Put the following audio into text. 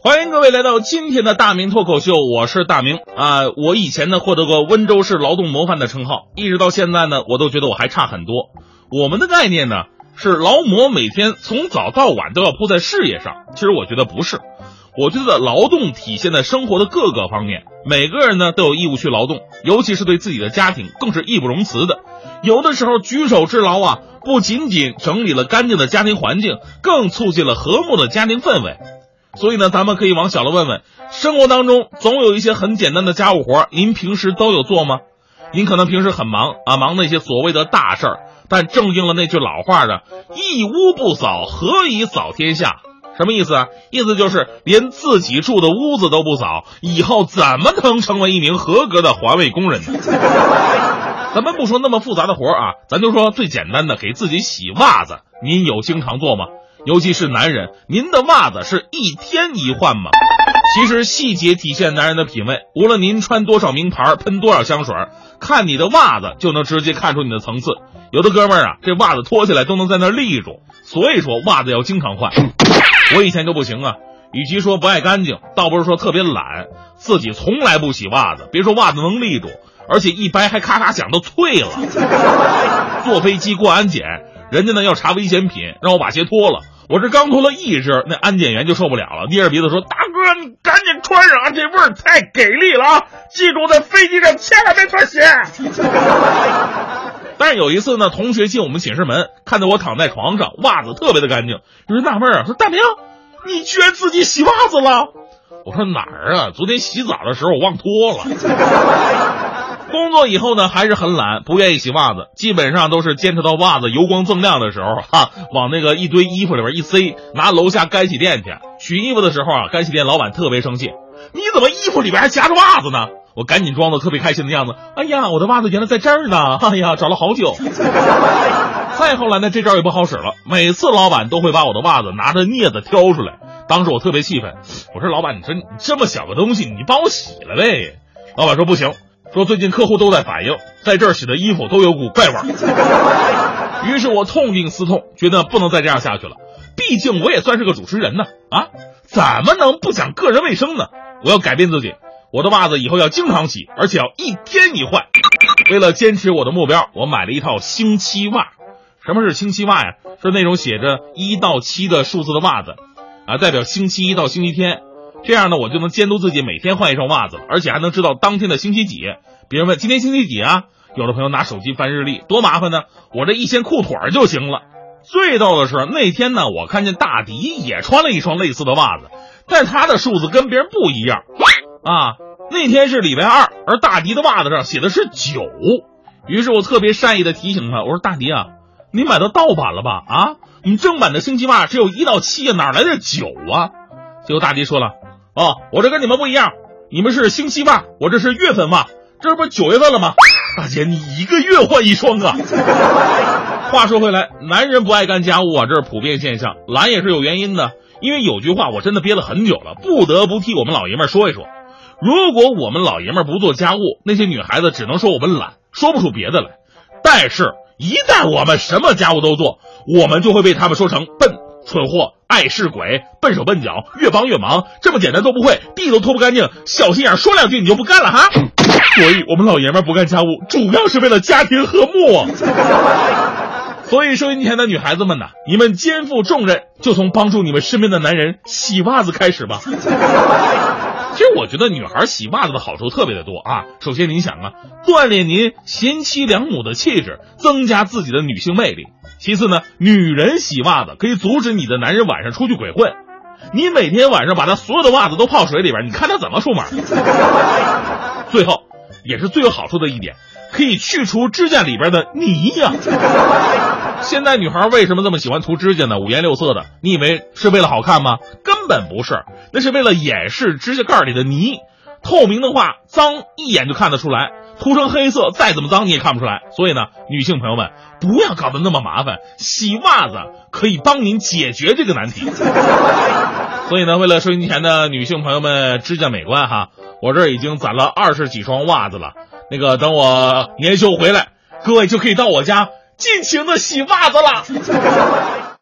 欢迎各位来到今天的大明脱口秀，我是大明啊。我以前呢获得过温州市劳动模范的称号，一直到现在呢，我都觉得我还差很多。我们的概念呢是劳模每天从早到晚都要扑在事业上，其实我觉得不是。我觉得劳动体现在生活的各个方面，每个人呢都有义务去劳动，尤其是对自己的家庭更是义不容辞的。有的时候举手之劳啊，不仅仅整理了干净的家庭环境，更促进了和睦的家庭氛围。所以呢，咱们可以往小了问问，生活当中总有一些很简单的家务活，您平时都有做吗？您可能平时很忙啊，忙那些所谓的大事儿，但正应了那句老话的“一屋不扫，何以扫天下”。什么意思啊？意思就是连自己住的屋子都不扫，以后怎么能成为一名合格的环卫工人呢？咱们不说那么复杂的活啊，咱就说最简单的，给自己洗袜子，您有经常做吗？尤其是男人，您的袜子是一天一换吗？其实细节体现男人的品味。无论您穿多少名牌，喷多少香水，看你的袜子就能直接看出你的层次。有的哥们儿啊，这袜子脱下来都能在那立住。所以说，袜子要经常换。我以前就不行啊，与其说不爱干净，倒不是说特别懒，自己从来不洗袜子。别说袜子能立住，而且一掰还咔咔响，都脆了。坐飞机过安检。人家呢要查危险品，让我把鞋脱了。我这刚脱了一只，那安检员就受不了了，捏着鼻子说：“大哥，你赶紧穿上啊，这味儿太给力了啊！记住，在飞机上千万别穿鞋。”但是有一次呢，同学进我们寝室门，看到我躺在床上，袜子特别的干净，有人纳闷啊，说：“大明，你居然自己洗袜子了？”我说：“哪儿啊？昨天洗澡的时候我忘脱了。”工作以后呢，还是很懒，不愿意洗袜子，基本上都是坚持到袜子油光锃亮的时候，哈，往那个一堆衣服里边一塞，拿楼下干洗店去取衣服的时候啊，干洗店老板特别生气，你怎么衣服里边还夹着袜子呢？我赶紧装作特别开心的样子，哎呀，我的袜子原来在这儿呢，哎呀，找了好久。再后来呢，这招也不好使了，每次老板都会把我的袜子拿着镊子挑出来，当时我特别气愤，我说老板，你说你这么小个东西，你帮我洗了呗？老板说不行。说最近客户都在反映，在这儿洗的衣服都有股怪味儿。于是我痛定思痛，觉得不能再这样下去了。毕竟我也算是个主持人呢，啊，怎么能不讲个人卫生呢？我要改变自己，我的袜子以后要经常洗，而且要一天一换。为了坚持我的目标，我买了一套星期袜。什么是星期袜呀？是那种写着一到七的数字的袜子，啊，代表星期一到星期天。这样呢，我就能监督自己每天换一双袜子了，而且还能知道当天的星期几。别人问今天星期几啊？有的朋友拿手机翻日历，多麻烦呢！我这一掀裤腿就行了。最逗的是那天呢，我看见大迪也穿了一双类似的袜子，但他的数字跟别人不一样啊。那天是礼拜二，而大迪的袜子上写的是九。于是我特别善意的提醒他，我说大迪啊，你买到盗版了吧？啊，你正版的星期袜只有一到七，哪来的九啊？结果大迪说了。哦，我这跟你们不一样，你们是星期袜，我这是月份袜，这不九月份了吗？大姐，你一个月换一双啊！话说回来，男人不爱干家务啊，这是普遍现象，懒也是有原因的。因为有句话我真的憋了很久了，不得不替我们老爷们说一说：如果我们老爷们不做家务，那些女孩子只能说我们懒，说不出别的来。但是，一旦我们什么家务都做，我们就会被他们说成笨。蠢货、爱是鬼、笨手笨脚，越帮越忙，这么简单都不会，地都拖不干净，小心眼说两句你就不干了哈。所以，我们老爷们不干家务，主要是为了家庭和睦。所以，收音机前的女孩子们呐，你们肩负重任，就从帮助你们身边的男人洗袜子开始吧。其实，我觉得女孩洗袜子的好处特别的多啊。首先，您想啊，锻炼您贤妻良母的气质，增加自己的女性魅力。其次呢，女人洗袜子可以阻止你的男人晚上出去鬼混。你每天晚上把他所有的袜子都泡水里边，你看他怎么出门？最后，也是最有好处的一点，可以去除指甲里边的泥呀。现在女孩为什么这么喜欢涂指甲呢？五颜六色的，你以为是为了好看吗？根本不是，那是为了掩饰指甲盖里的泥。透明的话，脏一眼就看得出来。涂成黑色，再怎么脏你也看不出来。所以呢，女性朋友们不要搞得那么麻烦，洗袜子可以帮您解决这个难题。所以呢，为了收音机前的女性朋友们指甲美观哈，我这儿已经攒了二十几双袜子了。那个等我年休回来，各位就可以到我家尽情的洗袜子了。